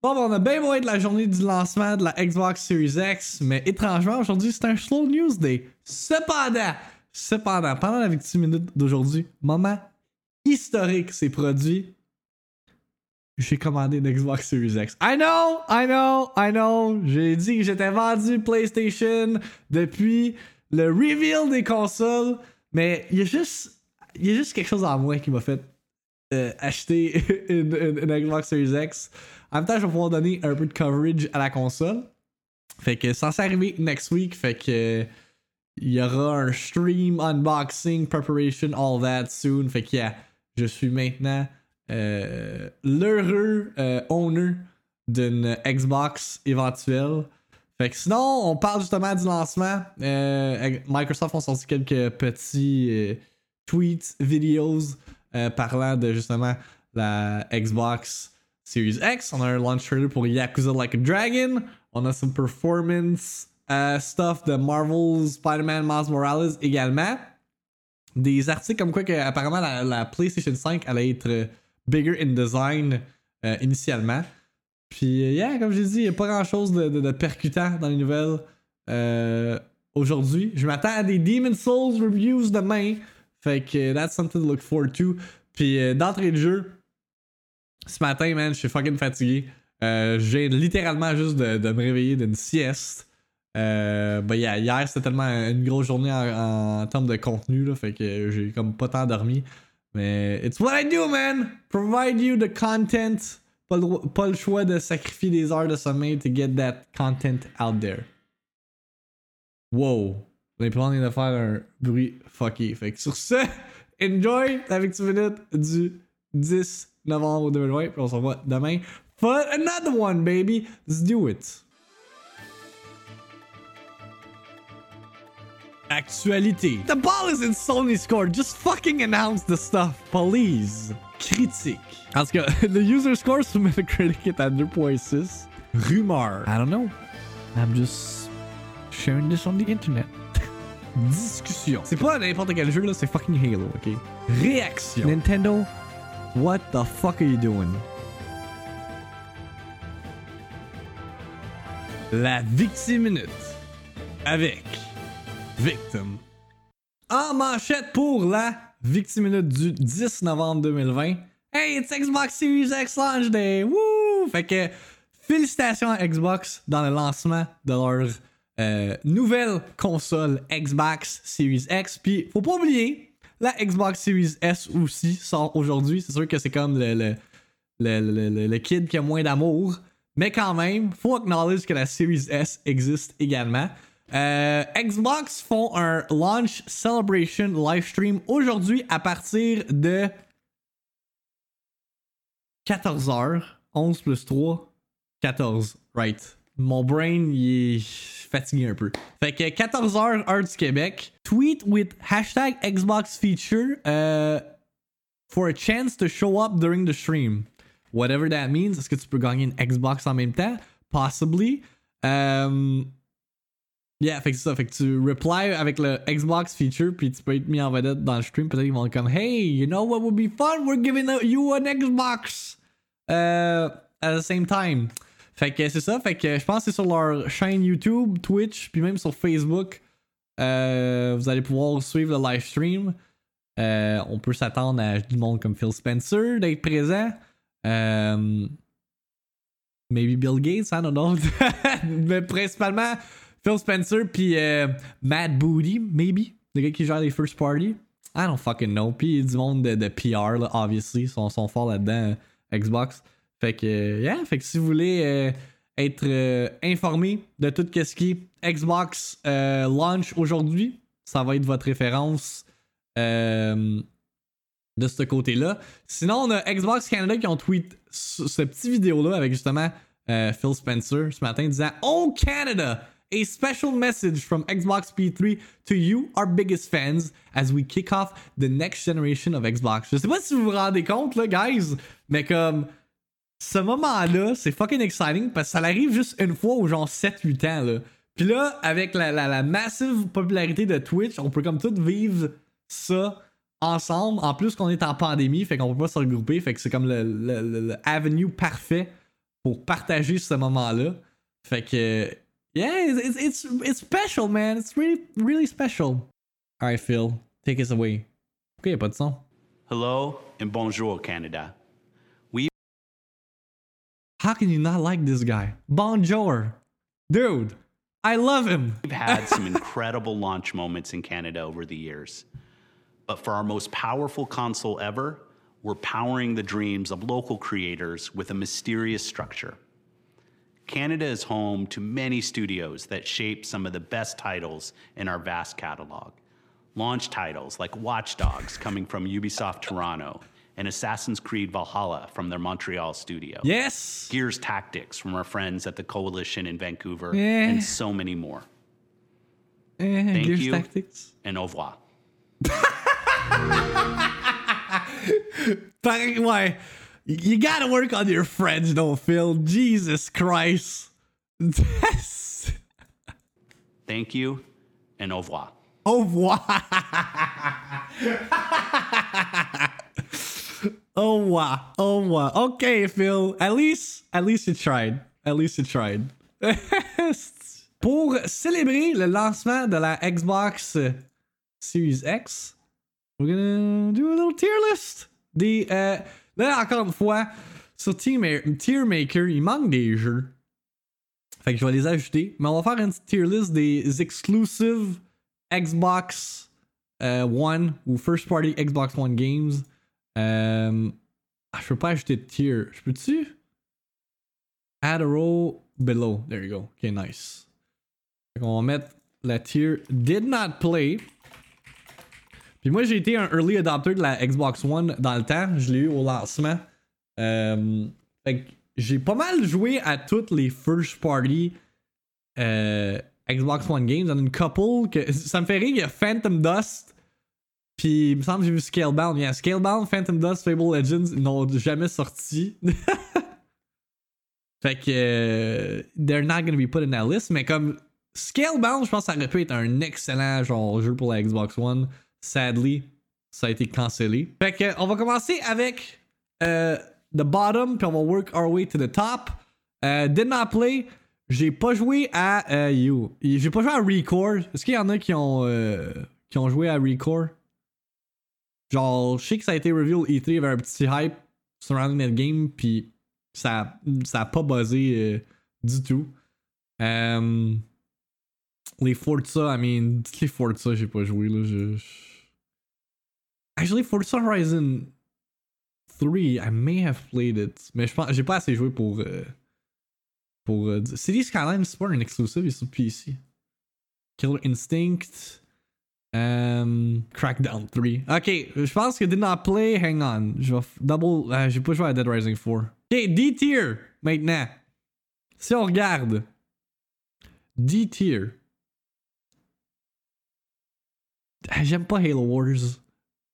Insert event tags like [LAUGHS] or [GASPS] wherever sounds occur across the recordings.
Bon, ben, on a bien beau être la journée du lancement de la Xbox Series X, mais étrangement, aujourd'hui, c'est un slow news day. Cependant, cependant, pendant la victime minute d'aujourd'hui, moment historique s'est produit. J'ai commandé une Xbox Series X. I know, I know, I know. J'ai dit que j'étais vendu PlayStation depuis le reveal des consoles, mais il y a juste, il y a juste quelque chose en moi qui m'a fait euh, acheter [LAUGHS] une, Xbox Series X. En même temps, je vais pouvoir donner un peu de coverage à la console. Fait que s'est arrivé next week. Fait que il y aura un stream, unboxing, preparation, all that soon. Fait que yeah, je suis maintenant euh, l'heureux euh, owner d'une Xbox éventuelle. Fait que sinon, on parle justement du lancement. Euh, Microsoft ont sorti quelques petits tweets, vidéos euh, parlant de justement la Xbox Series X. On a un launch trailer pour Yakuza Like a Dragon. On a some performance euh, stuff de Marvel, Spider-Man, Miles Morales également. Des articles comme quoi que apparemment la, la PlayStation 5 allait être euh, bigger in design initialement. Puis, yeah, comme j'ai dit, il n'y a pas grand chose de, percutant dans les nouvelles aujourd'hui. Je m'attends à des Demon Souls reviews demain. Fait que that's something to look forward to. Puis, euh, d'entrée de jeu, ce matin, man, je suis fucking fatigué. Euh, j'ai littéralement juste de, me réveiller d'une sieste. Euh, ben, hier, c'était tellement une grosse journée en, termes de contenu, là, fait que j'ai comme pas tant dormi. Mais it's what I do, man! Provide you the content. Pas le, pas le choix de sacrifier des heures de sommeil to get that content out there. Wow! L'imprimante vient de faire un bruit fucky. Fait que sur ce, [LAUGHS] enjoy la victime minute du 10 novembre 2020. Puis on se revoit demain for another one, baby. Let's do it. Actualité. The ball is in Sony's court. Just fucking announce the stuff, please. Critique. Tout cas, [LAUGHS] the user score sur Metacritic est à 2.6. Rumeur. I don't know. I'm just sharing this on the internet. Discussion. C'est pas n'importe quel jeu là, c'est fucking Halo, ok? Réaction. Nintendo, what the fuck are you doing? La victime minute. Avec Victim. En manchette pour la victime minute du 10 novembre 2020. Hey, it's Xbox Series X launch day! Woo! Fait que félicitations à Xbox dans le lancement de leur euh, nouvelle console Xbox Series X. Puis faut pas oublier, la Xbox Series S aussi sort aujourd'hui. C'est sûr que c'est comme le, le, kid qui a moins d'amour. Mais quand même, faut acknowledge que la Series S existe également. Euh, Xbox font un launch celebration live stream aujourd'hui à partir de 14h. 11 plus 3, 14. Right. Mon brain, il est fatigué un peu. Fait que 14h, heure du Québec. Tweet with hashtag Xbox feature euh, for a chance to show up during the stream. Whatever that means. Est-ce que tu peux gagner une Xbox en même temps? Possibly. Euh, Yeah, fait que ça. Fait que tu reply avec le Xbox feature, puis tu peux être mis en vedette dans le stream. Peut-être qu'ils vont comme Hey, you know what would be fun? We're giving you an Xbox euh, at the same time. Fait que c'est ça. Fait que je pense que c'est sur leur chaîne YouTube, Twitch, puis même sur Facebook. Euh, vous allez pouvoir suivre le live stream. Euh, on peut s'attendre à du monde comme Phil Spencer d'être présent. Euh, maybe Bill Gates, I don't know. [LAUGHS] Mais principalement Phil Spencer puis euh, Matt Booty, maybe. Le gars qui gère les first party. I don't fucking know. Puis du monde de, PR, là, obviously. Ils sont, sont forts là-dedans, Xbox. Fait que, euh, yeah. Fait que si vous voulez euh, être euh, informé de tout ce qui est Xbox euh, launch aujourd'hui, ça va être votre référence de ce côté-là. Sinon, on a Xbox Canada qui ont tweet ce, petit vidéo-là avec justement Phil Spencer ce matin disant Oh Canada! A special message from Xbox P3 to you, our biggest fans, as we kick off the next generation of Xbox. Je sais pas si vous vous rendez compte, là, guys, mais comme ce moment-là, c'est fucking exciting parce que ça arrive juste une fois aux genre 7-8 ans, là. Puis là, avec la, massive popularité de Twitch, on peut comme tout vivre ça ensemble. En plus qu'on est en pandémie, fait qu'on peut pas se regrouper, fait que c'est comme le, avenue parfait pour partager ce moment-là. Fait que, yeah, it's, it's, it's special, man. It's really, really special. Alright, Phil, take us away. Pourquoi y a pas de son? Hello and bonjour, Canada. How can you not like this guy? Bonjour. Dude, I love him. We've had some incredible launch moments in Canada over the years. But for our most powerful console ever, we're powering the dreams of local creators with a mysterious structure. Canada is home to many studios that shape some of the best titles in our vast catalog. Launch titles like Watch Dogs coming from Ubisoft Toronto and Assassin's Creed Valhalla from their Montreal studio. Yes. Gears Tactics from our friends at the Coalition in Vancouver, Yeah. and so many more. Thank Gears you. Tactics. And au revoir. [LAUGHS] Ouais. You gotta work on your French, though, Phil. Jesus Christ. Yes. Thank you and au revoir. Au revoir. [LAUGHS] Au revoir. Au revoir. Okay, Phil. At least, at least you tried. At least you tried. [LAUGHS] Pour célébrer le lancement de la Xbox Series X, we're gonna do a little tier list. Des, euh, là, encore une fois, sur Tier Ma- Tier Maker, il manque des jeux. Fait que je vais les ajouter. Mais on va faire une tier list des exclusive Xbox euh, One ou First Party Xbox One games. Euh, ah, je peux pas ajouter de tier. Je peux-tu? Add a row below. There you go. Ok, nice. Qu'on va mettre la tier Did not play. Puis moi, j'ai été un early adopter de la Xbox One dans le temps. Je l'ai eu au lancement. Euh, fait que j'ai pas mal joué à toutes les first party euh, Xbox One games. Il y en a une couple ça me fait rire. Il y a Phantom Dust. Puis il me semble que j'ai vu Scalebound. A Scalebound, Phantom Dust, Fable Legends. Ils n'ont jamais sorti. [LAUGHS] fait que euh, they're not gonna be put in that list. Mais comme Scalebound, je pense que ça aurait pu être un excellent genre jeu pour la Xbox One. Sadly, ça a été cancellé. Fait que on va commencer avec euh, the bottom, puis on va work our way to the top. Euh, did not play. J'ai pas joué à euh, you. J'ai pas joué à Recore. Est-ce qu'il y en a qui ont qui ont joué à Recore? Genre, je sais que ça a été reveal E3, il un petit hype surrounding that game, puis ça, ça a pas buzzé euh, du tout. Euh, les Forza, I mean, toutes les Forza, j'ai pas joué là. Je, Actually, Forza Horizon 3, I may have played it, mais je pense, j'ai pas assez joué pour. euh, pour euh, City Skyline, c'est pas un exclusive, il est sur PC. Killer Instinct. Um, Crackdown 3. Ok, je pense que Did Not Play, hang on. Je vais double. euh, j'ai pas joué à Dead Rising 4. Ok, D-tier maintenant. Si on regarde. D-tier. Ah, J'aime pas Halo Wars.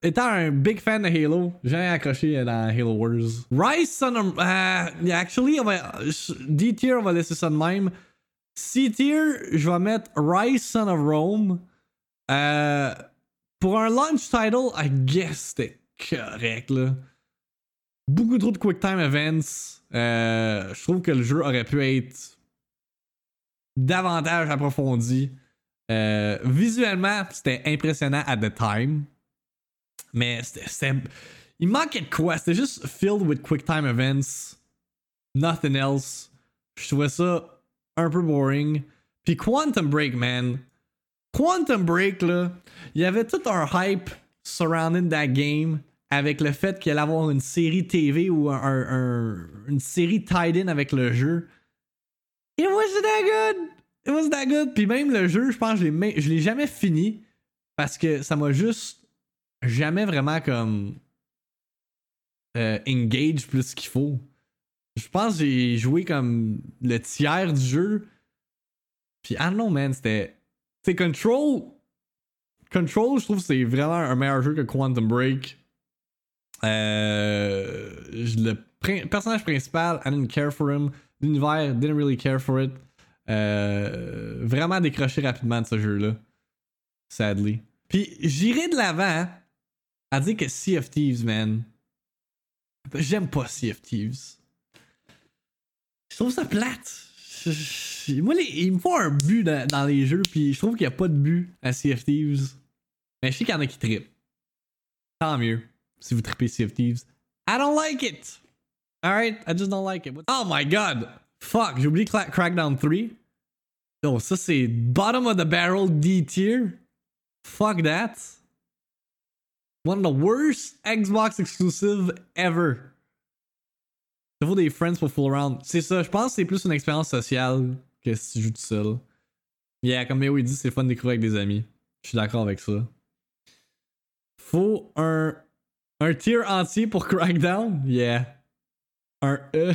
Étant un big fan de Halo, j'ai accroché dans Halo Wars. Rise Son of. euh, actually, on va, D-tier, on va laisser ça de même. C-tier, je vais mettre Rise Son of Rome. Euh, pour un launch title, I guess c'était correct là. Beaucoup trop de quick time events. Euh, je trouve que le jeu aurait pu être davantage approfondi. Euh, visuellement, c'était impressionnant at the time. Mais c'était. Il manquait de quoi? C'était juste filled with quick time events. Nothing else. Je trouvais ça un peu boring. Puis Quantum Break, man. Quantum Break, là, il y avait tout un hype surrounding that game avec le fait qu'il allait avoir une série TV ou un, un- un- une série tied in avec le jeu. It wasn't that good! It wasn't that good! Puis même le jeu, je pense que je l'ai jamais fini parce que ça m'a juste jamais vraiment comme euh, engage plus qu'il faut. Je pense que j'ai joué comme le tiers du jeu. Puis, don't know, man, c'était. C'est Control. Control, je trouve que c'est vraiment un meilleur jeu que Quantum Break. Euh, le personnage principal, I didn't care for him. L'univers, didn't really care for it. Euh, vraiment décroché rapidement de ce jeu-là. Sadly. Puis j'irai de l'avant à dire que Sea of Thieves, man. J'aime pas Sea of Thieves. Je trouve ça plate. Moi, il me faut un but dans, dans les jeux, puis je trouve qu'il n'y a pas de but à Sea Thieves. Mais je sais qu'il y en a qui trippent. Tant mieux si vous trippez Sea Thieves. I don't like it. Alright, I just don't like it. Oh my god! Fuck, j'ai oublié Crackdown 3. Yo, ça c'est bottom of the barrel D tier. Fuck that. One of the worst Xbox exclusive ever. Ça vaut des friends pour fool around. C'est ça, je pense que c'est plus une expérience sociale que si tu joues tout seul? Yeah, comme Méo dit, c'est fun de découvrir avec des amis. Je suis d'accord avec ça. Faut un, un tier entier pour Crackdown? Yeah. Un E.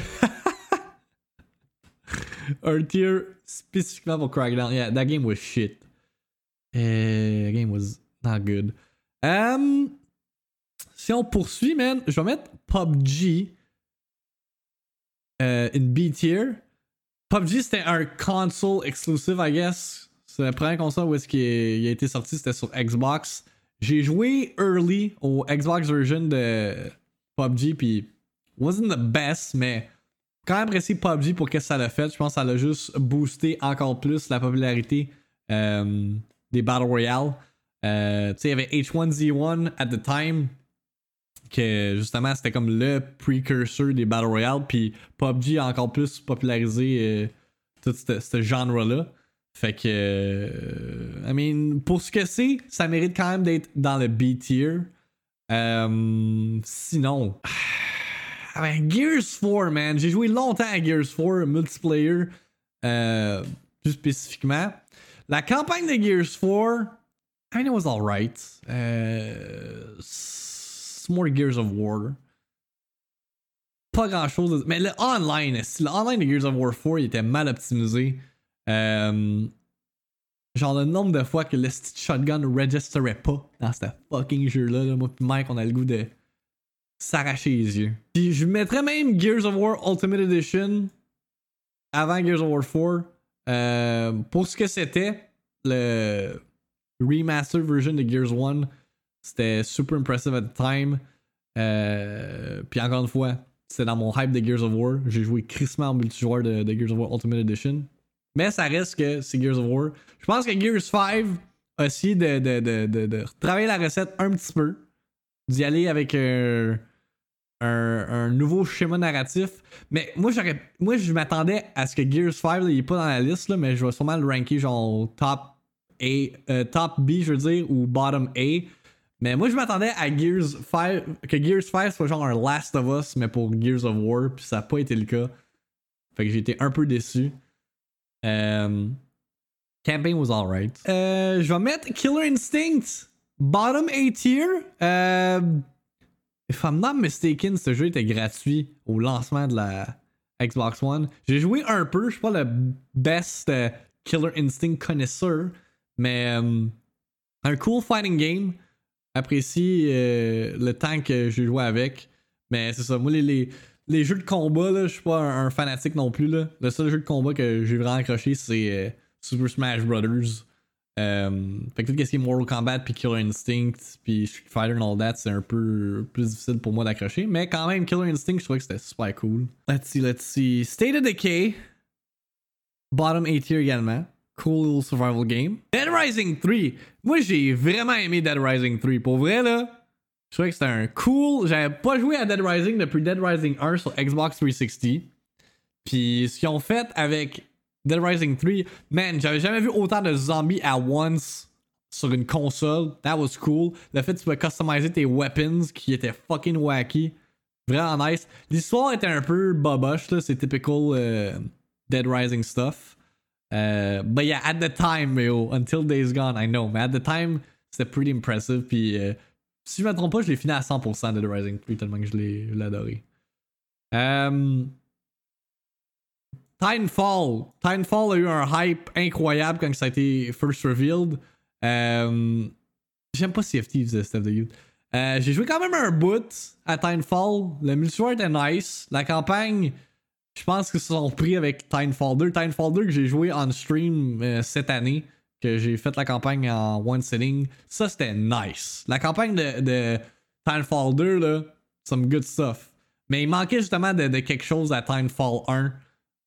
[LAUGHS] un tier spécifiquement pour Crackdown. Yeah, that game was shit. Eh, that game was not good. Si on poursuit, man, je vais mettre PUBG euh, in B tier. PUBG c'était un console exclusive, I guess. C'est la première console où est-ce qu'il il a été sorti, c'était sur Xbox. J'ai joué early au Xbox version de PUBG, puis wasn't the best, mais quand même apprécié PUBG pour qu'est-ce que ça l'a fait. Je pense que ça l'a juste boosté encore plus la popularité euh, des Battle Royale. Euh, tu sais, il y avait H1Z1 at the time, que justement c'était comme le precursor des Battle Royale, puis PUBG a encore plus popularisé euh, tout ce genre-là. Fait que, euh, I mean, pour ce que c'est, ça mérite quand même d'être dans le B tier. Euh, sinon, [SIGHS] ah ben, Gears 4, man, j'ai joué longtemps à Gears 4 multiplayer, plus spécifiquement. La campagne de Gears 4, I mean, it was alright. Euh, it's more Gears of War. Pas grand chose. Mais le online, le online de Gears of War 4, il était mal optimisé? Euh, genre le nombre de fois que le shotgun ne registerait pas dans ce fucking jeu-là. là, moi pis Mike, on a le goût de s'arracher les yeux. Puis je mettrais même Gears of War Ultimate Edition avant Gears of War 4. Euh, pour ce que c'était, le remaster version de Gears 1, c'était super impressive at the time. Euh, puis encore une fois, c'était dans mon hype de Gears of War. J'ai joué crissement en multijoueur de, Gears of War Ultimate Edition. Mais ça reste que c'est Gears of War. Je pense que Gears 5 a essayé de, de, de, travailler la recette un petit peu. D'y aller avec un, un, un nouveau schéma narratif. Mais moi, j'aurais, moi je m'attendais à ce que Gears 5, là, il est pas dans la liste, là, mais je vais sûrement le ranker genre top A, euh, top B, je veux dire, ou bottom A. Mais moi, je m'attendais à Gears 5, que Gears 5 soit genre un Last of Us, mais pour Gears of War, puis ça n'a pas été le cas. Fait que j'ai été un peu déçu. Euh, campaign was alright. Euh, je vais mettre Killer Instinct bottom A tier. Euh, if I'm not mistaken, ce jeu était gratuit au lancement de la Xbox One. J'ai joué un peu, je suis pas le best euh, Killer Instinct connaisseur, mais un cool fighting game. Apprécie euh, le temps que j'ai joué avec. Mais c'est ça, moi les, les, jeux de combat, je suis pas un, un fanatique non plus. Là. Le seul jeu de combat que j'ai vraiment accroché, c'est euh, Super Smash Brothers. Euh, fait que tout ce qui est Mortal Kombat, puis Killer Instinct, puis Street Fighter and all that, c'est un peu plus difficile pour moi d'accrocher. Mais quand même, Killer Instinct, je trouvais que c'était super cool. Let's see, let's see. State of Decay. Bottom A tier également. Cool survival game. Dead Rising 3. Moi, j'ai vraiment aimé Dead Rising 3. Pour vrai, là, je trouvais que c'était un cool. J'avais pas joué à Dead Rising depuis Dead Rising 1 sur Xbox 360. Puis ce qu'ils ont fait avec Dead Rising 3, man, j'avais jamais vu autant de zombies at once sur une console. That was cool. Le fait que tu pouvais customiser tes weapons qui étaient fucking wacky. Vraiment nice. L'histoire était un peu boboche, là. C'est typical euh, Dead Rising stuff. Euh, but yeah, at the time, yo, until Days Gone, I know, mais at the time, c'était pretty impressive. Puis euh, si je me trompe pas, je l'ai fini à 100% de The Rising 3 tellement que je l'ai adoré. Euh, Titanfall. Titanfall a eu un hype incroyable quand ça a été first revealed. Euh, J'aime pas CFT faisait Steph de Youth. J'ai joué quand même un bout à Titanfall. Le multijoueur était nice. La campagne, je pense qu'ils se sont pris avec Titanfall 2. Titanfall 2 que j'ai joué en stream euh, cette année. Que j'ai fait la campagne en one sitting. Ça, c'était nice. La campagne de, de Titanfall 2, là, some good stuff. Mais il manquait justement de, quelque chose à Titanfall 1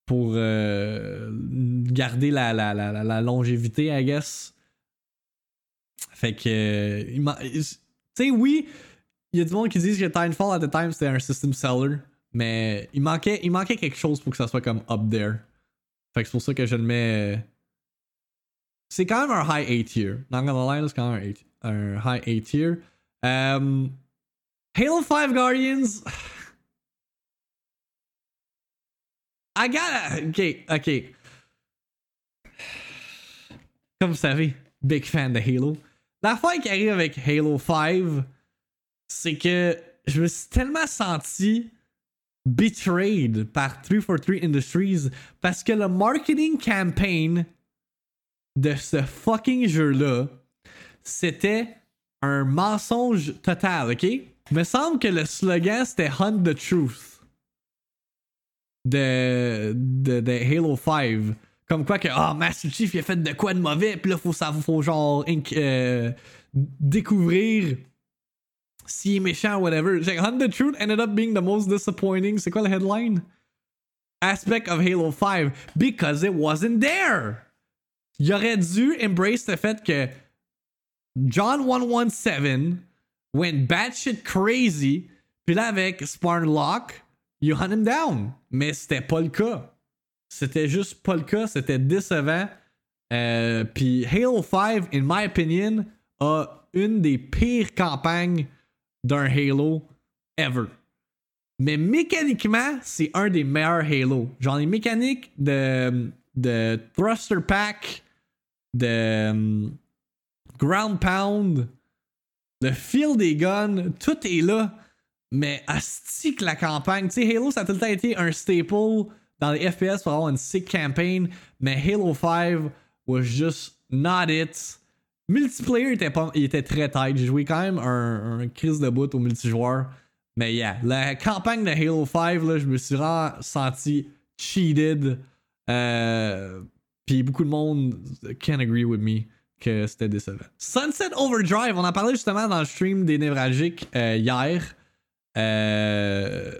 pour euh, garder la, longévité, I guess. Fait que. Tu sais, oui, il y a du monde qui disent que Timefall at the time c'était un system seller, mais il manquait, il manquait quelque chose pour que ça soit comme up there. Fait que c'est pour ça que je le mets. Euh, c'est quand même un high A tier. Not gonna lie, c'est quand même un, high A tier. Um, Halo 5 Guardians. I gotta. Ok, ok. Comme vous savez, big fan de Halo. La fois qui arrive avec Halo 5, c'est que je me suis tellement senti betrayed par 343 Industries parce que le marketing campaign de ce fucking jeu-là, c'était un mensonge total, ok? Il me semble que le slogan c'était Hunt the Truth de, Halo 5. Comme quoi que, oh, Master Chief il a fait de quoi de mauvais, puis là, faut, faut genre euh, découvrir s'il est méchant whatever. Hunt the Truth ended up being the most disappointing. C'est quoi le headline? Aspect of Halo 5 because it wasn't there. Il aurait dû embrace le fait que John 117 went batshit crazy, puis là avec Lock, you hunt him down. Mais c'était pas le cas. C'était juste pas le cas, c'était décevant. Euh, puis Halo 5, in my opinion, a une des pires campagnes d'un Halo ever. Mais mécaniquement, c'est un des meilleurs Halo. Genre les mécaniques de, de Thruster Pack, de um, Ground Pound, le feel des guns, tout est là. Mais asti que la campagne, tu sais, Halo, ça a tout le temps été un staple dans les FPS pour avoir une sick campaign, mais Halo 5 was just not it. Multiplayer était, pas, il était très tight. J'ai joué quand même un, un crise de bout au multijoueur. Mais yeah, la campagne de Halo 5, là, je me suis vraiment senti cheated. Euh, puis beaucoup de monde can agree with me que c'était décevant. Sunset Overdrive, on en parlait justement dans le stream des névralgiques euh, hier. Euh,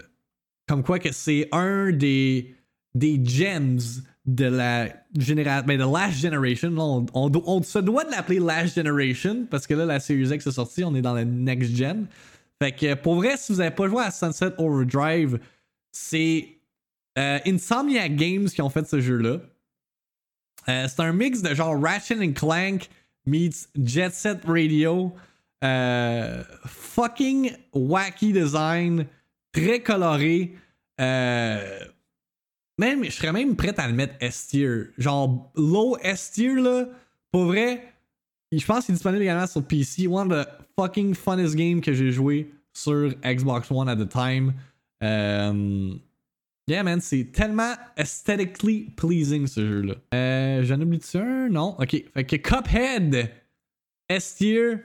comme quoi que c'est un des, des gems de la génération, ben de Last Generation. On, on, se doit de l'appeler Last Generation parce que là, la Series X est sortie, on est dans la Next Gen. Fait que pour vrai, si vous n'avez pas joué à Sunset Overdrive, c'est euh, Insomniac Games qui ont fait ce jeu-là. Euh, c'est un mix de genre Ratchet and Clank meets Jet Set Radio. Euh, fucking wacky design, très coloré. Euh, même, je serais même prêt à le mettre S-tier. Genre, low S-tier, là. Pour vrai, je pense qu'il est disponible également sur PC. One of the fucking funnest games que j'ai joué sur Xbox One at the time. Um, yeah, man, c'est tellement aesthetically pleasing ce jeu-là. Euh, J'en oublie-tu un? Non? Ok. Fait que Cuphead, S-tier,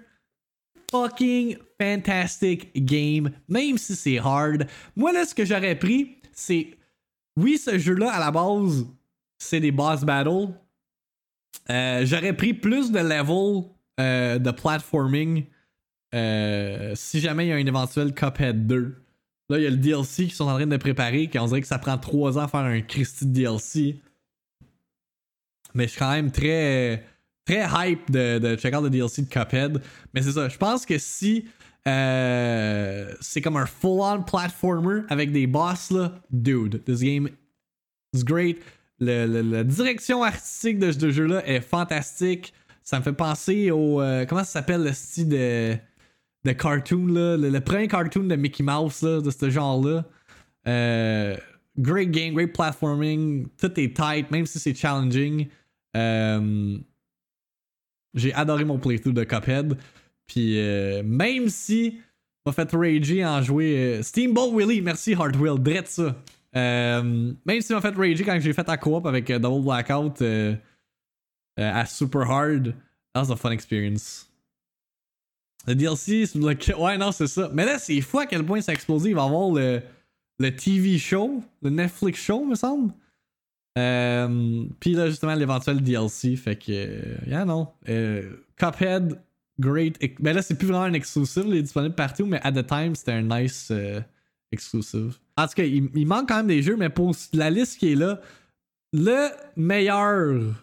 fucking fantastic game, même si c'est hard. Moi, là, ce que j'aurais pris, c'est oui, ce jeu-là, à la base, c'est des boss battles. Euh, j'aurais pris plus de level euh, de platforming euh, si jamais il y a un éventuel Cuphead 2. Là, il y a le DLC qui sont en train de préparer, qu'on dirait que ça prend 3 ans à faire un Christy DLC. Mais je suis quand même très, très hype de, de checker le DLC de Cuphead. Mais c'est ça, je pense que si euh, c'est comme un full-on platformer avec des boss là. Dude, this game is great. la direction artistique de ce jeu-là est fantastique. Ça me fait penser au. Euh, comment ça s'appelle le style de, cartoon là? Le, premier cartoon de Mickey Mouse là, de ce genre-là. Euh, great game, great platforming. Tout est tight, même si c'est challenging. J'ai adoré mon playthrough de Cuphead. Puis euh, même si m'a fait rager en jouer euh, Steamboat Willie, merci Hardwell, drette ça. Euh, même si m'a fait rager quand j'ai fait la coop avec Double Blackout à Super Hard, that was a fun experience. Le DLC, c'est le... ouais non c'est ça. Mais là c'est fou à quel point ça a explosé. Il va avoir le, le TV show, le Netflix show me semble. Puis là justement l'éventuel DLC, fait que yeah non. Cuphead great. Mais là, c'est plus vraiment un exclusive, il est disponible partout, mais at the time, c'était un nice euh, exclusive. En tout cas, il, manque quand même des jeux, mais pour la liste qui est là, le meilleur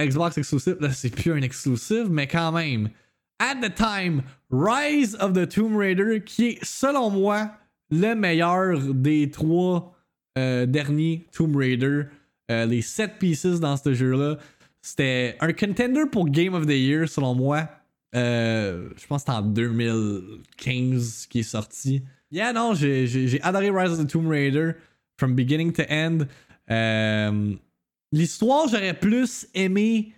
Xbox exclusive, là c'est plus un exclusive, mais quand même. At the time, Rise of the Tomb Raider, qui est selon moi le meilleur des trois euh, derniers Tomb Raider, euh, les 7 pieces dans ce jeu-là. C'était un contender pour Game of the Year selon moi. Euh, je pense que c'était en 2015 qui est sorti. Yeah, non, j'ai adoré Rise of the Tomb Raider from beginning to end. Euh, l'histoire, j'aurais plus aimé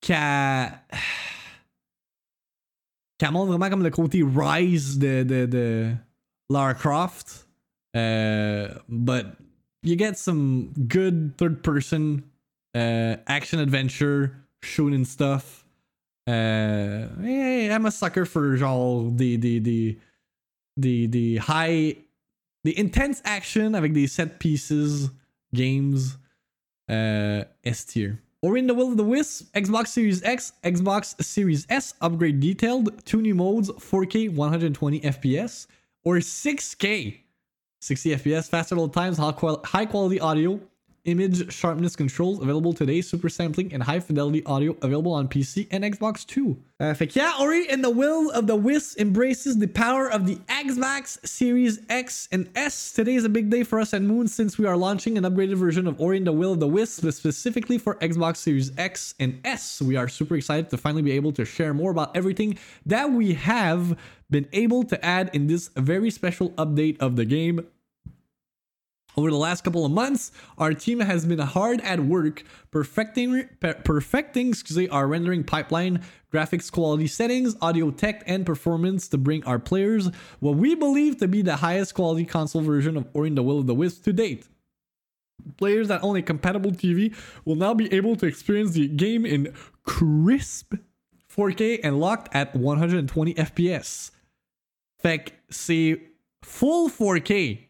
qu'elle. [SIGHS] qu'elle montre vraiment comme le côté Rise de, de, de Lara Croft. Uh, but you get some good third person uh, action adventure shooting stuff. Uh, I'm a sucker for genre des, des, des, des, des high, the intense action avec des set pieces games uh, S tier. Or in the Will of the Wisp, Xbox Series X, Xbox Series S upgrade detailed, two new modes, 4K 120 FPS, or 6K 60 FPS, faster load times, high quality audio, image sharpness controls available today, super sampling, and high fidelity audio available on PC and Xbox too. Uh, fait yeah, Ori and the Will of the Wisp embraces the power of the Xbox Series X and S. Today is a big day for us at Moon since we are launching an upgraded version of Ori and the Will of the Wisp specifically for Xbox Series X and S. We are super excited to finally be able to share more about everything that we have been able to add in this very special update of the game over the last couple of months, our team has been hard at work perfecting perfecting excuse, our rendering pipeline, graphics quality settings, audio tech, and performance to bring our players what we believe to be the highest quality console version of Ori and the Will of the Wisp to date. Players that own a compatible TV will now be able to experience the game in crisp 4K and locked at 120 FPS. Fait c'est full 4K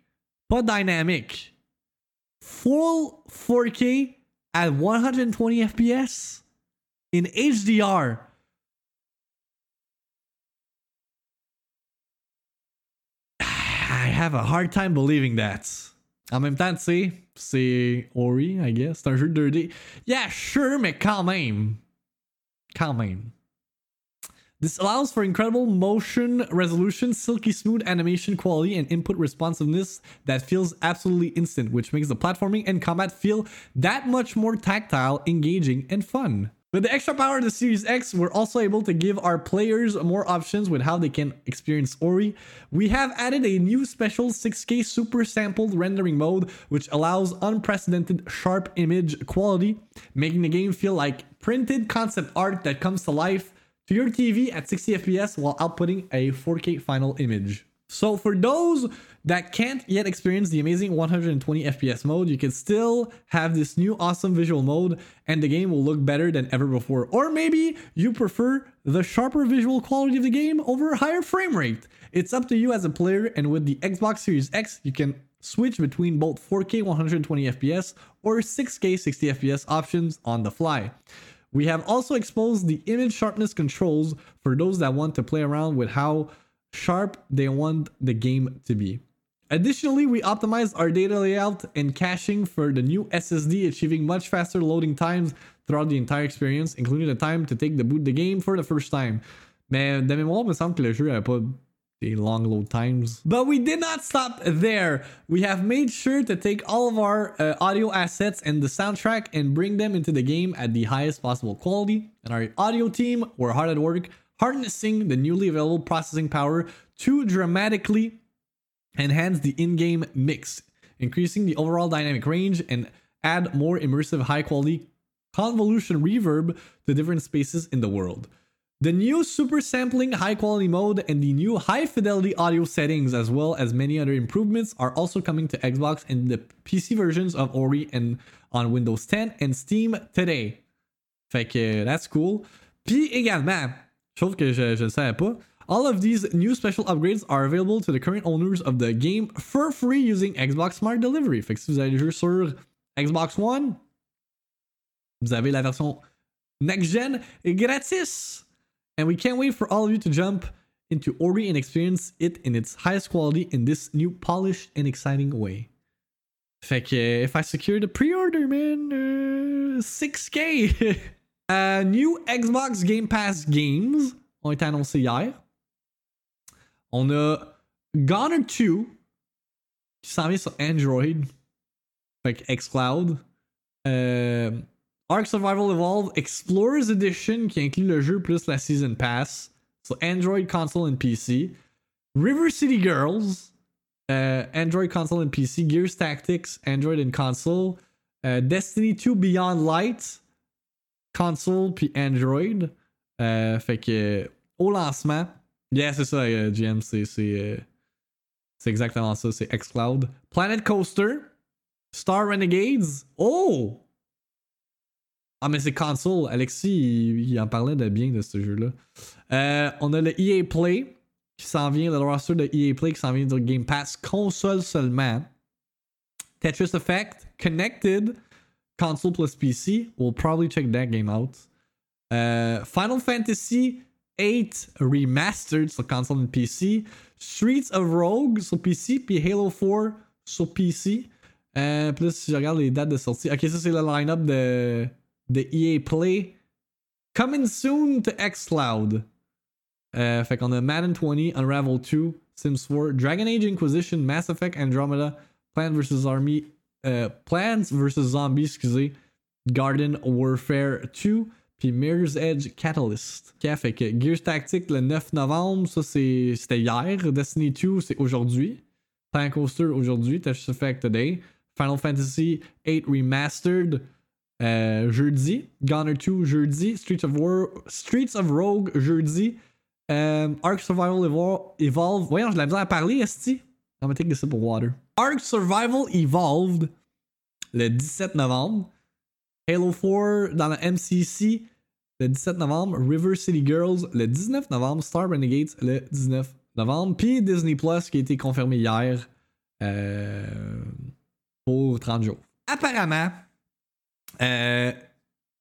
pas dynamic. Full 4K at 120 FPS in HDR. [SIGHS] I have a hard time believing that. En même temps, tu sais, c'est Ori, I guess. C'est un jeu 2D. Yeah, sure, mais quand même. Quand même. This allows for incredible motion resolution, silky smooth animation quality, and input responsiveness that feels absolutely instant, which makes the platforming and combat feel that much more tactile, engaging, and fun. With the extra power of the Series X, we're also able to give our players more options with how they can experience Ori. We have added a new special 6K super sampled rendering mode, which allows unprecedented sharp image quality, making the game feel like printed concept art that comes to life to your TV at 60 FPS while outputting a 4K final image. So for those that can't yet experience the amazing 120 FPS mode, you can still have this new awesome visual mode and the game will look better than ever before. Or maybe you prefer the sharper visual quality of the game over a higher frame rate. It's up to you as a player and with the Xbox Series X, you can switch between both 4K 120 FPS or 6K 60 FPS options on the fly. We have also exposed the image sharpness controls for those that want to play around with how sharp they want the game to be. Additionally, we optimized our data layout and caching for the new SSD, achieving much faster loading times throughout the entire experience, including the time to take the boot the game for the first time. Mais de mémoire, il me semble que le jeu n'avait pas the long load times. But we did not stop there. We have made sure to take all of our uh, audio assets and the soundtrack and bring them into the game at the highest possible quality. And our audio team were hard at work harnessing the newly available processing power to dramatically enhance the in-game mix, increasing the overall dynamic range and add more immersive high quality convolution reverb to different spaces in the world. The new super sampling high quality mode and the new high fidelity audio settings, as well as many other improvements, are also coming to Xbox and the PC versions of Ori and on Windows 10 and Steam today. Fait que that's cool. Puis également, chose que je ne savais pas, all of these new special upgrades are available to the current owners of the game for free using Xbox Smart Delivery. Fait que si vous jeu sur Xbox One, vous avez la version next gen gratis. And we can't wait for all of you to jump into Ori and experience it in its highest quality in this new polished and exciting way. Fait que, if I secure the pre-order, man, euh, 6K. Euh, new Xbox Game Pass games ont été annoncés hier. On uh, a Goner 2 qui s'en vient sur Android. Que xCloud. Euh, um, Ark Survival Evolved Explorers Edition qui inclut le jeu plus la Season Pass sur Android, console and PC. River City Girls, uh, Android console and PC. Gears Tactics, Android and console. Uh, Destiny 2 Beyond Light, console puis Android. Euh, fait que au lancement, yeah, c'est ça, euh, GM, euh, c'est exactement ça, c'est xCloud. Planet Coaster, Star Renegades. Oh! Ah, mais c'est console. Alexis, il, en parlait de bien de ce jeu-là. Euh, on a le EA Play qui s'en vient, le roster de EA Play qui s'en vient sur Game Pass console seulement. Tetris Effect, Connected, console plus PC. We'll probably check that game out. Uh, Final Fantasy 8 Remastered sur console and PC. Streets of Rogue sur PC. Puis Halo 4 sur PC. Euh, là, si je regarde les dates de sortie. Ok, ça c'est le line-up de, de EA Play. Coming soon to xCloud. Euh, fait qu'on a Madden 20, Unravel 2, Sims 4, Dragon Age Inquisition, Mass Effect Andromeda, Plants vs. Army, euh, Plants vs. Zombies, excusez, Garden Warfare 2, puis Mirror's Edge Catalyst. Ok, fait que Gears Tactics le 9 novembre, ça c'était hier. Destiny 2, c'est aujourd'hui. Planet Coaster aujourd'hui. Tetris Effect today. Final Fantasy 8 Remastered euh, jeudi. Gunner 2 jeudi. Streets of, War, Streets of Rogue jeudi. Euh, Ark Survival Evol- Evolved. Voyons, j'ai la misère à parler, Esti. I'm gonna take a sip of water. Ark Survival Evolved le 17 novembre. Halo 4 dans la MCC le 17 novembre. River City Girls le 19 novembre. Star Renegades le 19 novembre. Puis Disney Plus qui a été confirmé hier euh, pour 30 jours. Apparemment, euh,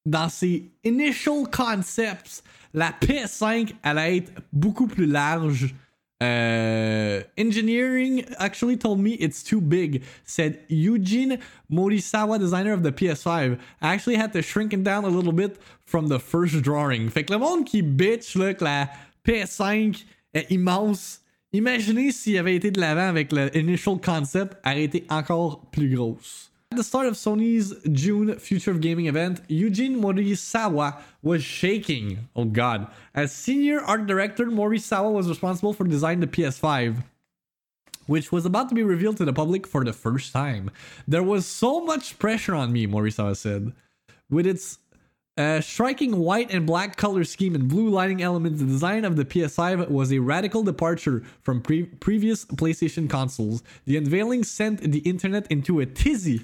dans ses initial concepts, la PS5 allait être beaucoup plus large. Uh, engineering actually told me it's too big, said Eugene Morisawa, designer of the PS5. I actually had to shrink it down a little bit from the first drawing. Fait que le monde qui bitch là, que la PS5 est immense, imaginez s'il avait été de l'avant avec le initial concept, elle aurait été encore plus grosse. At the start of Sony's June Future of Gaming event, Eugene Morisawa was shaking. Oh god. As senior art director, Morisawa was responsible for designing the PS5, which was about to be revealed to the public for the first time. There was so much pressure on me, Morisawa said. With its uh, striking white and black color scheme and blue lighting elements, the design of the PS5 was a radical departure from pre- previous PlayStation consoles. The unveiling sent the internet into a tizzy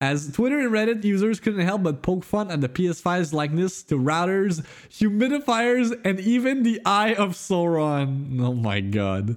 as Twitter and Reddit users couldn't help but poke fun at the PS5's likeness to routers, humidifiers, and even the Eye of Sauron. Oh my god.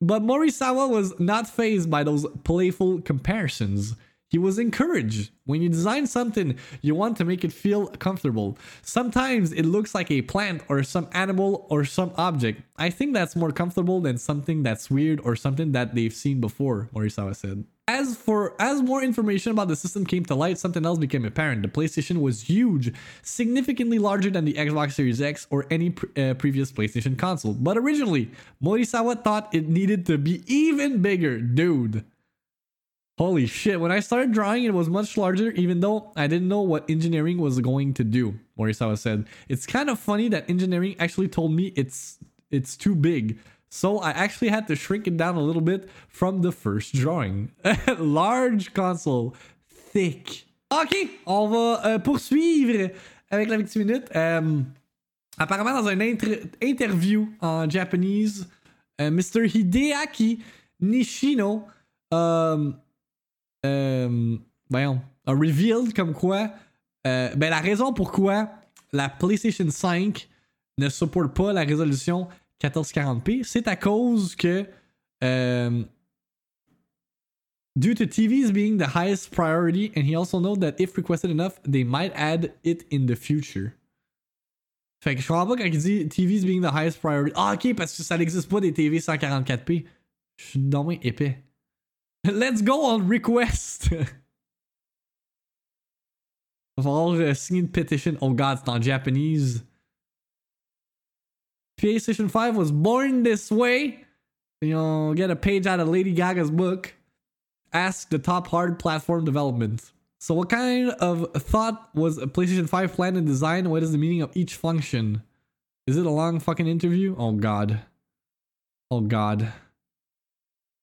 But Morisawa was not phased by those playful comparisons. He was encouraged. When you design something, you want to make it feel comfortable. Sometimes it looks like a plant or some animal or some object. I think that's more comfortable than something that's weird or something that they've seen before, Morisawa said. As for as more information about the system came to light, something else became apparent. The PlayStation was huge, significantly larger than the Xbox Series X or any uh, previous PlayStation console. But originally, Morisawa thought it needed to be even bigger, dude. Holy shit, when I started drawing, it was much larger, even though I didn't know what engineering was going to do, Morisawa said. It's kind of funny that engineering actually told me it's it's too big. So I actually had to shrink it down a little bit from the first drawing. [LAUGHS] Large console, thick. Ok, on va euh, poursuivre avec la 20 minutes. Euh, apparemment, dans une inter- interview en euh, Mr. Hideaki Nishino euh, euh, voyons, a revealed comme quoi euh, ben la raison pourquoi la PlayStation 5 ne supporte pas la résolution 1440p, c'est à cause que euh, due to TVs being the highest priority, and he also knows that if requested enough, they might add it in the future. Fait que je comprends pas quand il dit TVs being the highest priority. Ah, ok, parce que ça n'existe pas des TV 144p. Je suis dommage épais. [LAUGHS] Let's go on request. Va falloir euh, petition. Oh god, en Japanese. PlayStation 5 was born this way. You know, get a page out of Lady Gaga's book. Ask the top hard platform development. So, what kind of thought was a PlayStation 5 planned and designed? What is the meaning of each function? Is it a long fucking interview? Oh god. Oh god.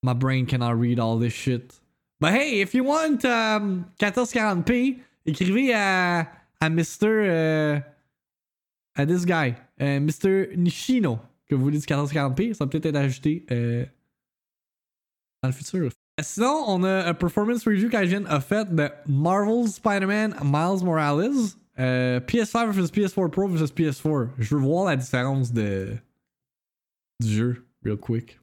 My brain cannot read all this shit. But hey, if you want um, 1440p, écrivez à, à Mr. Uh, à this guy, uh, Mr. Nishino, que vous voulez du 1440p. Ça va peut-être être ajouté euh, dans le futur. Sinon, on a un performance review qu'Agent a fait de Marvel's Spider-Man Miles Morales. Euh, PS5 versus PS4 Pro versus PS4. Je veux voir la différence de du jeu, real quick.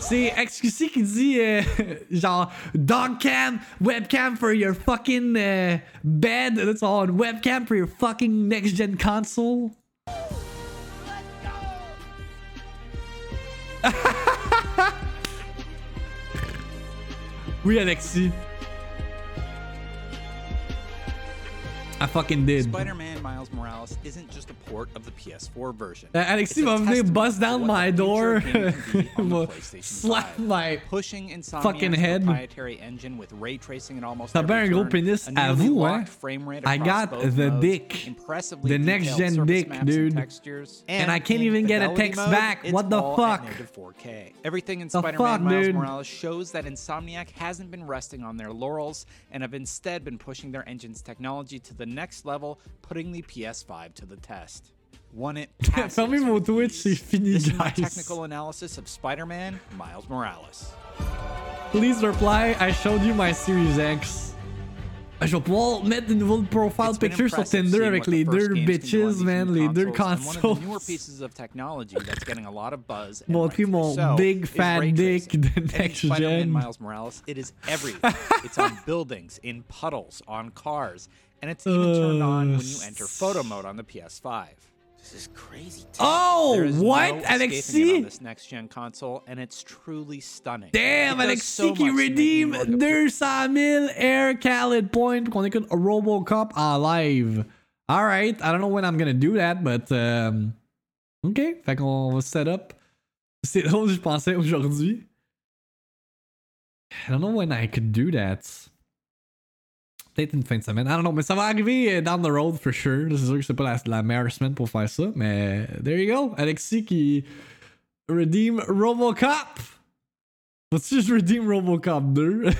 C'est XQC qui dit euh, [LAUGHS] genre dog cam, webcam for your fucking uh, bed. That's all. Webcam for your fucking next gen console. [LAUGHS] oui, Alexis. I fucking did. Spider-Man Miles Morales isn't just a port of the PS4 version. Alexis va venir bust down my door. future of gaming can be [LAUGHS] on the Va PlayStation slap my Pushing Insomniac's fucking head. proprietary engine with ray tracing at almost T'as every bien un gros pénis a vous, locked hein? frame rate I got the dick. impressively The next gen dick, and dude. textures, And I can't even get a text mode, back. What the fuck? 4K. Everything in The Spider-Man fuck, Miles dude? Morales shows that Insomniac hasn't been resting on their laurels and have instead been pushing their engine's technology to the next level, putting the PS5 to the test. Won it. Помимо того, це фіні, Technical analysis of Spider-Man, Miles Morales. Please reply, I showed you my Series X. I Job, all met the new profile pictures of Tinder. directly. The they're bitches, manly. They're consoles. one of the newer pieces of technology that's getting a lot of buzz. [LAUGHS] Well, people, so, big fat dick. The next gen. Miles Morales. It is everywhere. it's on [LAUGHS] buildings, in puddles, on cars and it's even turned on when you enter photo mode on the PS5. This is crazy. Oh, There is what? no escaping it on this next gen console, and it's truly stunning. Damn, It does so qui much to redeem New York appear 200 000 Air Khaled points pour qu'on écoute Robocop en live. Alright, I don't know when I'm gonna do that, but um, ok, fait qu'on va set up. C'est [LAUGHS] drôle, je pensais aujourd'hui. I don't know when I could do that. Peut-être une fin de semaine. I don't know, mais ça va arriver down the road for sure. C'est sûr que c'est pas la, la meilleure semaine pour faire ça, mais there you go. Alexis qui redeem Robocop. Vas-tu juste redeem Robocop 2? [LAUGHS]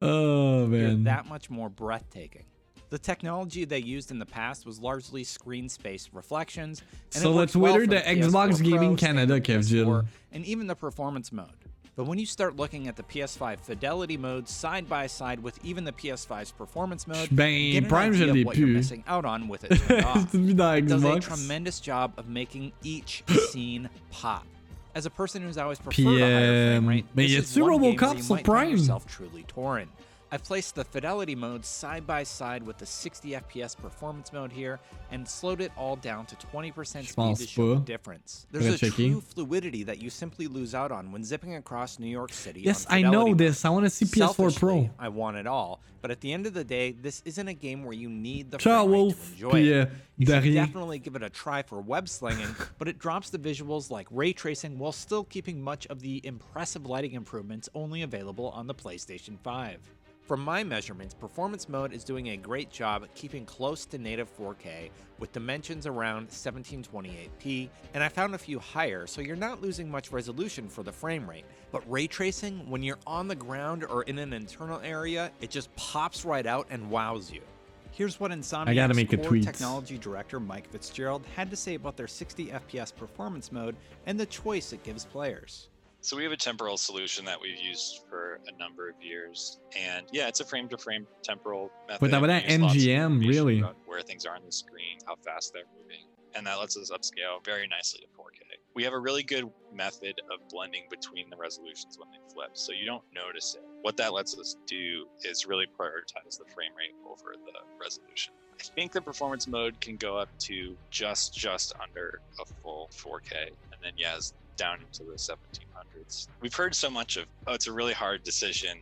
oh man. that much more breathtaking. The technology they used in the past was largely screen space reflections. And So let's well Twitter for the Xbox PS4 Gaming Pro, Canada, standard Kev Jill. And even the performance mode. But when you start looking at the PS5 fidelity mode side by side with even the PS5's performance mode, Ben, get an Prime, idea of what you're missing out on with it turned off. C'est mis dans It does a tremendous job of making each [GASPS] scene pop. As a person who's always preferred a higher frame rate, mais this is one game where you might find yourself truly torn. I've placed the fidelity mode side by side with the 60 FPS performance mode here and slowed it all down to 20% speed to show the difference. There's a check in. true fluidity that you simply lose out on when zipping across New York City. Yes, I know fidelity this. I want to see PS4 Pro. I want it all, but at the end of the day, this isn't a game where you need the Ciao, frame Wolf. to enjoy it. You should definitely give it a try for web slinging, [LAUGHS] but it drops the visuals like ray tracing while still keeping much of the impressive lighting improvements only available on the PlayStation 5. From my measurements, Performance Mode is doing a great job at keeping close to native 4K with dimensions around 1728p, and I found a few higher, so you're not losing much resolution for the frame rate. But ray tracing, when you're on the ground or in an internal area, it just pops right out and wows you. Here's what Insomniac's make a core tweet. technology director Mike Fitzgerald had to say about their 60 FPS performance mode and the choice it gives players. So we have a temporal solution that we've used for a number of years, and yeah, it's a frame-to-frame temporal method. But that would We have use lots of NGM, really. Where things are on the screen, how fast they're moving, and that lets us upscale very nicely to 4K. We have a really good method of blending between the resolutions when they flip, so you don't notice it. What that lets us do is really prioritize the frame rate over the resolution. I think the performance mode can go up to just just under a full 4K, and then yeah, as down into the 1700s. We've heard so much of, oh, it's a really hard decision,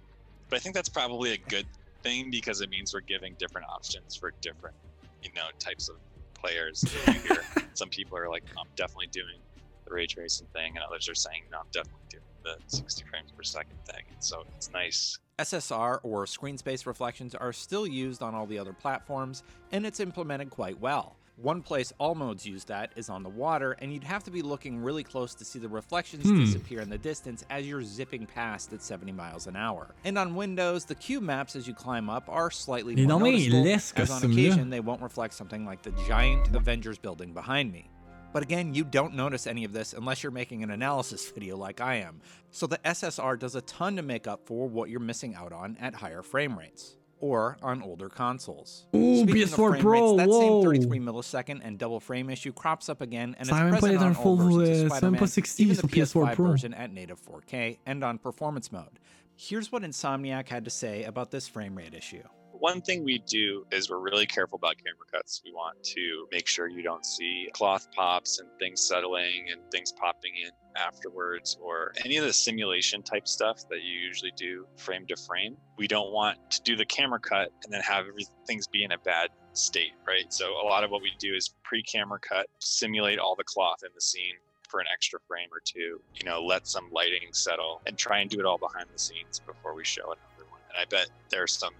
but I think that's probably a good thing because it means we're giving different options for different, you know, types of players. [LAUGHS] Hear some people are like, I'm definitely doing the ray tracing thing, and others are saying, no, I'm definitely doing the 60 frames per second thing. And so it's nice. SSR or screen space reflections are still used on all the other platforms, and it's implemented quite well. One place all modes use that is on the water, and you'd have to be looking really close to see the reflections Hmm. disappear in the distance as you're zipping past at 70 miles an hour. And on Windows, the cube maps as you climb up are slightly more noticeable, as on occasion they won't reflect something like the giant Avengers building behind me. But again, you don't notice any of this unless you're making an analysis [LAUGHS] video like I am. So the SSR does a ton to make up for what you're missing out on at higher frame rates. Or on older consoles. Ooh, Speaking of PS4 frame Pro, rates, that whoa. same 33 millisecond and double frame issue crops up again, and Ça it's a present on all full, versions of Spider-Man, even the PS4 PS5 Pro. version at native 4K and on performance mode. Here's what Insomniac had to say about this frame rate issue. One thing we do is we're really careful about camera cuts. We want to make sure you don't see cloth pops and things settling and things popping in afterwards or any of the simulation type stuff that you usually do frame to frame. We don't want to do the camera cut and then have everything's be in a bad state, right? So a lot of what we do is pre-camera cut, simulate all the cloth in the scene for an extra frame or two, you know, let some lighting settle and try and do it all behind the scenes before we show another one. And I bet there's some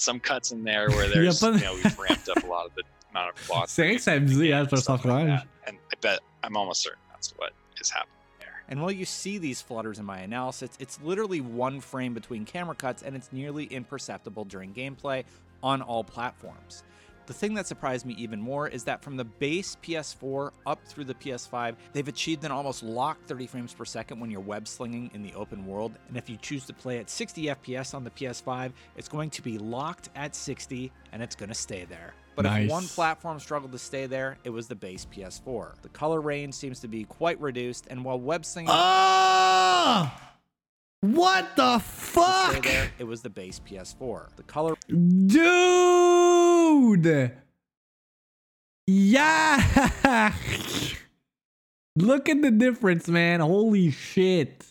some cuts in there [LAUGHS] where there's pas de- you know we've ramped up a lot of the amount of cloth. C'est vrai que c'est abusé, hein, je te and stuff like that. And I bet I'm almost certain that's what is happening there. And while you see these flutters in my analysis, it's literally one frame between camera cuts and it's nearly imperceptible during gameplay on all platforms. The thing that surprised me even more is that from the base PS4 up through the PS5, they've achieved an almost locked 30 frames per second when you're web slinging in the open world. And if you choose to play at 60 FPS on the PS5, it's going to be locked at 60 and it's going to stay there. But Nice. if one platform struggled to stay there, it was the base PS4. The color range seems to be quite reduced, and while web slinging Oh! What the fuck? there, it was the base PS4. The color Dude! Yeah! [LAUGHS] Look at the difference, man. Holy shit.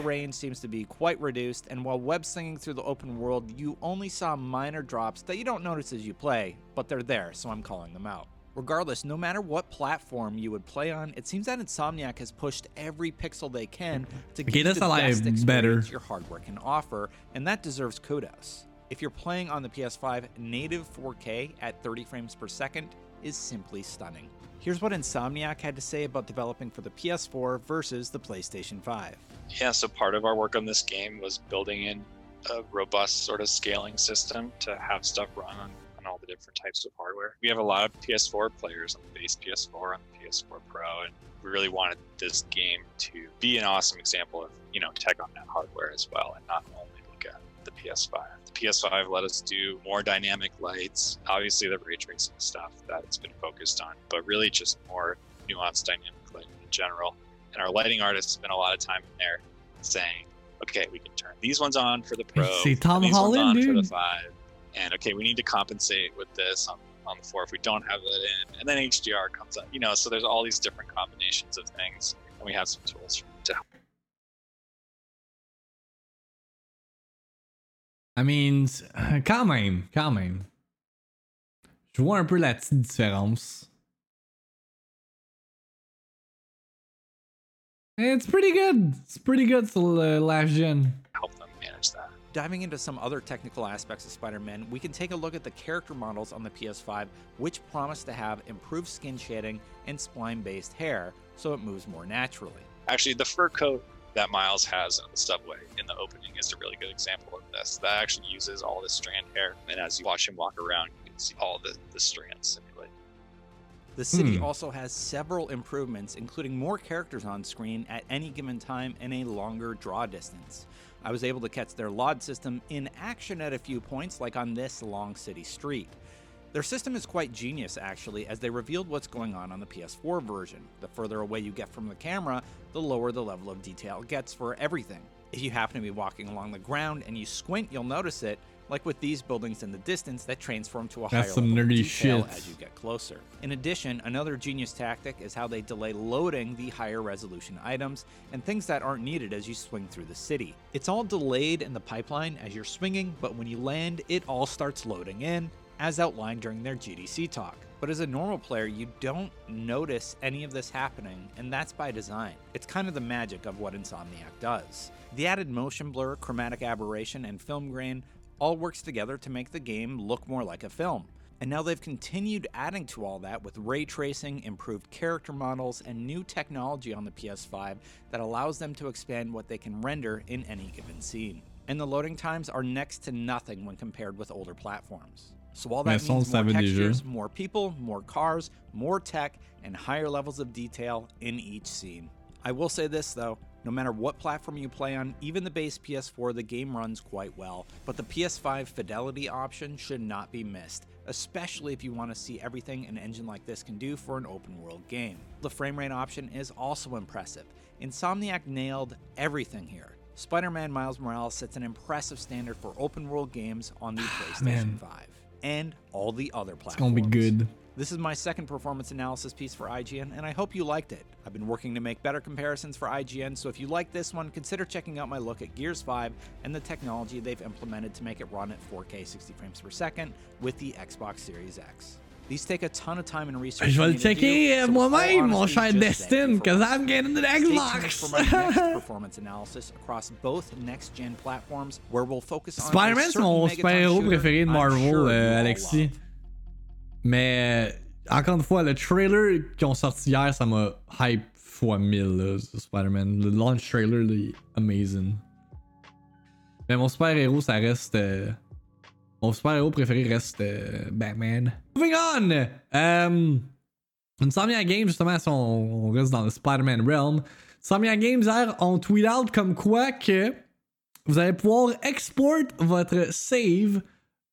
range seems to be quite reduced, and while web slinging through the open world, you only saw minor drops that you don't notice as you play, but they're there, so I'm calling them out. Regardless, no matter what platform you would play on, it seems that Insomniac has pushed every pixel they can to Okay, give you that's the best better. experience your hardware can offer, and that deserves kudos. If you're playing on the PS5, native 4K at 30 frames per second is simply stunning. Here's what Insomniac had to say about developing for the PS4 versus the PlayStation 5. Yeah, so part of our work on this game was building in a robust sort of scaling system to have stuff run on, on all the different types of hardware. We have a lot of PS4 players on the base PS4 on the PS4 Pro, and we really wanted this game to be an awesome example of you know tech on that hardware as well, and not only PS5. The PS5 let us do more dynamic lights, obviously the ray tracing stuff that it's been focused on, but really just more nuanced dynamic lighting in general and our lighting artists spent a lot of time in there saying, okay, we can turn these ones on for the pro, C'est Tom and these Holland, ones on for dude. the five, and okay, we need to compensate with this on, on the four if we don't have that in, and then HDR comes up, you know. So there's all these different combinations of things, and we have some tools to mean, [SIGHS] quand même, quand même. Je vois un peu la petite différence. It's pretty good. It's pretty good sur le last gen. help them manage that. Diving into some other technical aspects of Spider Man, we can take a look at the character models on the PS5, which promise to have improved skin shading and spline based hair so it moves more naturally. Actually, the fur coat that Miles has on the subway in the opening is a really good example of this. That actually uses all the strand hair, and as you watch him walk around, you can see all the, the strands simulated. The city Hmm. also has several improvements, including more characters on screen at any given time and a longer draw distance. I was able to catch their LOD system in action at a few points, like on this long city street. Their system is quite genius, actually, as they revealed what's going on on the PS4 version. The further away you get from the camera, the lower the level of detail gets for everything. If you happen to be walking along the ground and you squint, you'll notice it, like with these buildings in the distance that transform to a That's higher some level nerdy detail shit. as you get closer. In addition, another genius tactic is how they delay loading the higher resolution items and things that aren't needed as you swing through the city. It's all delayed in the pipeline as you're swinging, but when you land, it all starts loading in, as outlined during their GDC talk. But as a normal player, you don't notice any of this happening, and that's by design. It's kind of the magic of what Insomniac does. The added motion blur, chromatic aberration, and film grain all works together to make the game look more like a film. And now they've continued adding to all that with ray tracing, improved character models, and new technology on the PS5 that allows them to expand what they can render in any given scene. And the loading times are next to nothing when compared with older platforms. So all that means more textures, more people, more cars, more tech, and higher levels of detail in each scene. I will say this though, no matter what platform you play on, even the base PS4, the game runs quite well, but the PS5 fidelity option should not be missed, especially if you want to see everything an engine like this can do for an open world game. The frame rate option is also impressive. Insomniac nailed everything here. Spider Man Miles Morales sets an impressive standard for open world games on the ah, PlayStation Man. 5 and all the other platforms. It's gonna be good. This is my second performance analysis piece for IGN, and I hope you liked it. I've been working to make better comparisons for IGN, so if you like this one, consider checking out my look at Gears 5 and the technology they've implemented to make it run at 4K 60 frames per second with the Xbox Series X. These take a ton of time and research. Je vais le checker moi-même, mon cher Destin, because. I'm getting the Xbox. [LAUGHS] Spider-Man, c'est mon super-héros préféré de Marvel, euh, Alexis. Mais euh, encore une fois, le trailer qu'ils ont sorti hier, ça m'a hype fois 1000 là, sur Spider-Man. Le launch trailer, il est amazing. Mais mon super-héros, ça reste. euh, mon super-héros préféré reste euh, Batman. Moving on! Euh, Insomniac Games, justement, si on, on reste dans le Spider-Man realm. Insomniac Games hier ont tweet out comme quoi que vous allez pouvoir export votre save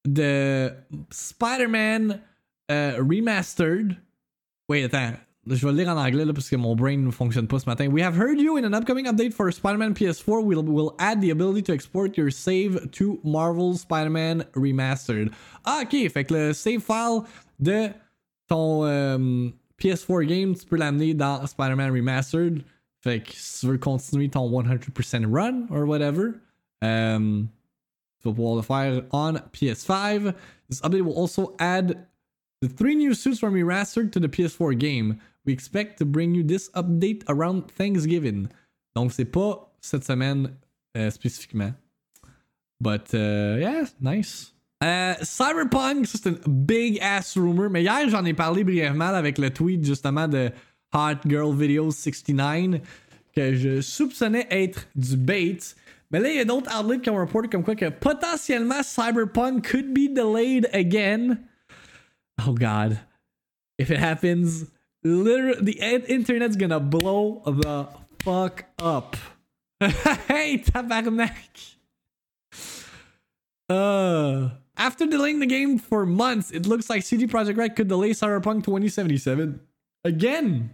de Spider-Man euh, Remastered. Wait, attends. Je vais lire en anglais parce que mon brain ne fonctionne pas ce matin. We have heard you in an upcoming update for Spider-Man PS4. We'll, we'll add the ability to export your save to Marvel Spider-Man Remastered. Ah, ok. Fait que le save file de ton euh, PS4 game, tu peux l'amener dans Spider-Man Remastered. Fait que si tu veux continuer ton 100% run or whatever, um, tu vas pouvoir le faire on PS5. This update will also add the three new suits from Remastered to the PS4 game. We expect to bring you this update around Thanksgiving. Donc c'est pas cette semaine euh, spécifiquement. But uh, yeah, nice. Euh, Cyberpunk, c'est une big ass rumor, mais hier j'en ai parlé brièvement avec le tweet justement de Hot Girl Video 69 que je soupçonnais être du bait. Mais là, il y a d'autres outlets qui ont reporté comme quoi que potentiellement Cyberpunk could be delayed again. Oh god. If it happens, literally the internet's gonna blow the fuck up. [LAUGHS] hey, tabarnak. Uh, after delaying the game for months, it looks like CD Projekt Red could delay Cyberpunk 2077 again.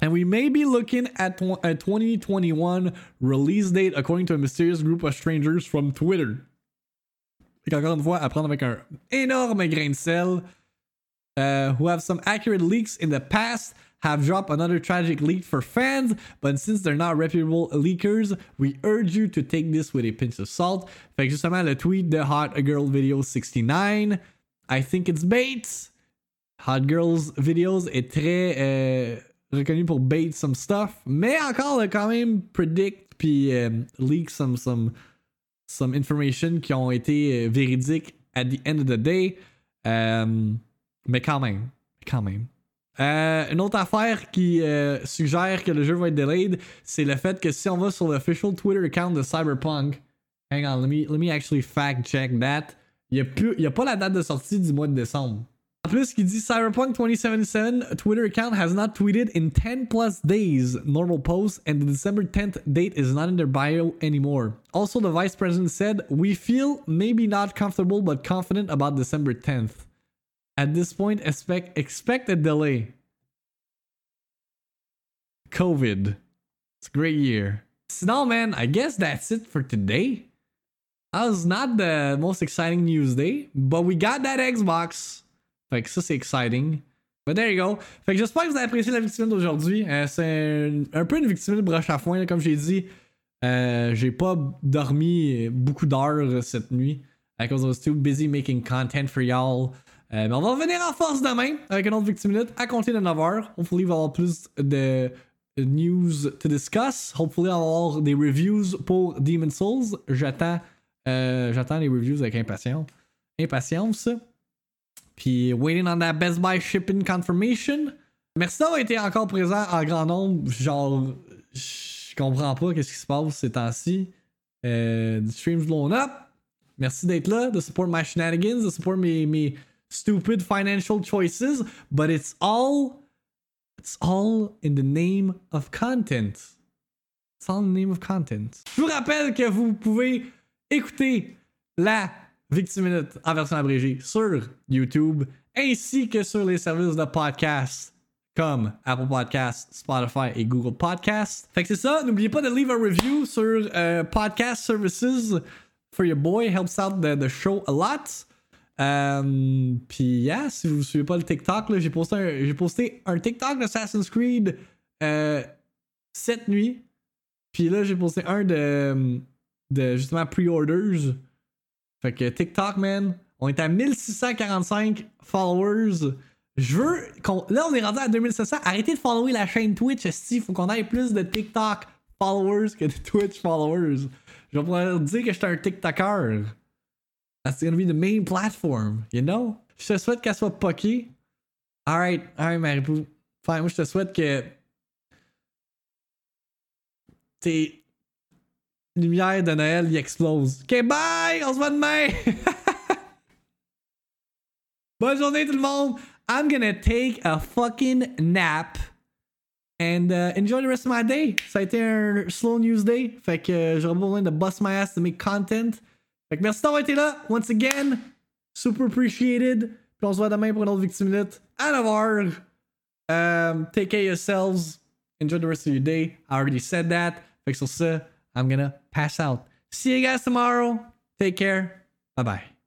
And we may be looking at a 2021 release date according to a mysterious group of strangers from Twitter. Fait qu'encore une fois, à prendre avec un énorme grain de sel. Uh, who have some accurate leaks in the past have dropped another tragic leak for fans, but since they're not reputable leakers, we urge you to take this with a pinch of salt. Fait que justement, le tweet de Hot Girl Video 69, I think it's bait. Hot Girls Videos est très euh, reconnu pour bait some stuff, mais encore, a quand même predict puis euh, leak some, some, some information qui ont été euh, véridiques at the end of the day. Euh, mais quand même, quand même. Euh, une autre affaire qui euh, suggère que le jeu va être delayed, c'est le fait que si on va sur l'official Twitter account de Cyberpunk, hang on, let me, let me actually fact check that. Il n'y a, pas la date de sortie du mois de décembre. En plus, qui dit Cyberpunk 2077 Twitter account has not tweeted in 10 plus days normal post, and the December 10th date is not in their bio anymore. Also, the vice president said, We feel maybe not comfortable but confident about December 10th. At this point, expect, expect a delay. COVID. It's a great year. Sinon, man, I guess that's it for today. that was not the most exciting news day, but we got that Xbox. Fait que ça, c'est exciting. But there you go. Fait que j'espère que vous avez apprécié la victime d'aujourd'hui. Euh, c'est un, peu une victime de broche à foin, comme j'ai dit. Euh, j'ai pas dormi beaucoup d'heures cette nuit. Because I was too busy making content for y'all. Euh, mais on va revenir en force demain avec une autre victime minute à compter de 9h. Hopefully, il va y avoir plus de news to discuss. Hopefully, on va avoir des reviews pour Demon Souls. J'attends euh, j'attends les reviews avec impatience. Impatience. Puis, waiting on that Best Buy shipping confirmation. Merci d'avoir été encore présent en grand nombre. Genre, je comprends pas qu'est-ce qui se passe ces temps-ci. Euh, stream's blown up. Merci d'être là, de support my shenanigans, de support mes stupid financial choices. But it's all, it's all in the name of content. It's all in the name of content. Je vous rappelle que vous pouvez écouter la Victime Minute en version abrégée sur YouTube ainsi que sur les services de podcast comme Apple Podcasts, Spotify et Google Podcasts. Fait que c'est ça. N'oubliez pas de leave a review sur euh, Podcast Services for your boy. Helps out the, the show a lot. Euh, Puis, yeah, si vous ne suivez pas le TikTok, j'ai, posté posté un TikTok d'Assassin's Creed euh, cette nuit. Puis là, j'ai posté un de, justement pre-orders. Fait que TikTok, man, on est à 1645 followers. Je veux. qu'on- Là, on est rendu à 2700. Arrêtez de follower la chaîne Twitch, il faut qu'on ait plus de TikTok followers que de Twitch followers. Je vais pouvoir dire que je suis un TikToker. That's gonna be the main platform, you know? Je te souhaite qu'elle soit poquée. Alright, alright, Maripou. Enfin, moi, je te souhaite que. Tes lumières de Noël y explosent. Ok, bye! On se voit demain! [LAUGHS] Bonne journée, tout le monde! I'm gonna take a fucking nap. And uh, enjoy the rest of my day. Ça a été un slow news day. Fait que j'aurais besoin de bust my ass to make content. Fait que merci d'avoir été là. Once again, super appreciated. Puis on se voit demain pour une autre Victime Minute à 9h. Um, take care yourselves. Enjoy the rest of your day. I already said that. Fait que sur ça, I'm gonna pass out. See you guys tomorrow. Take care. Bye bye.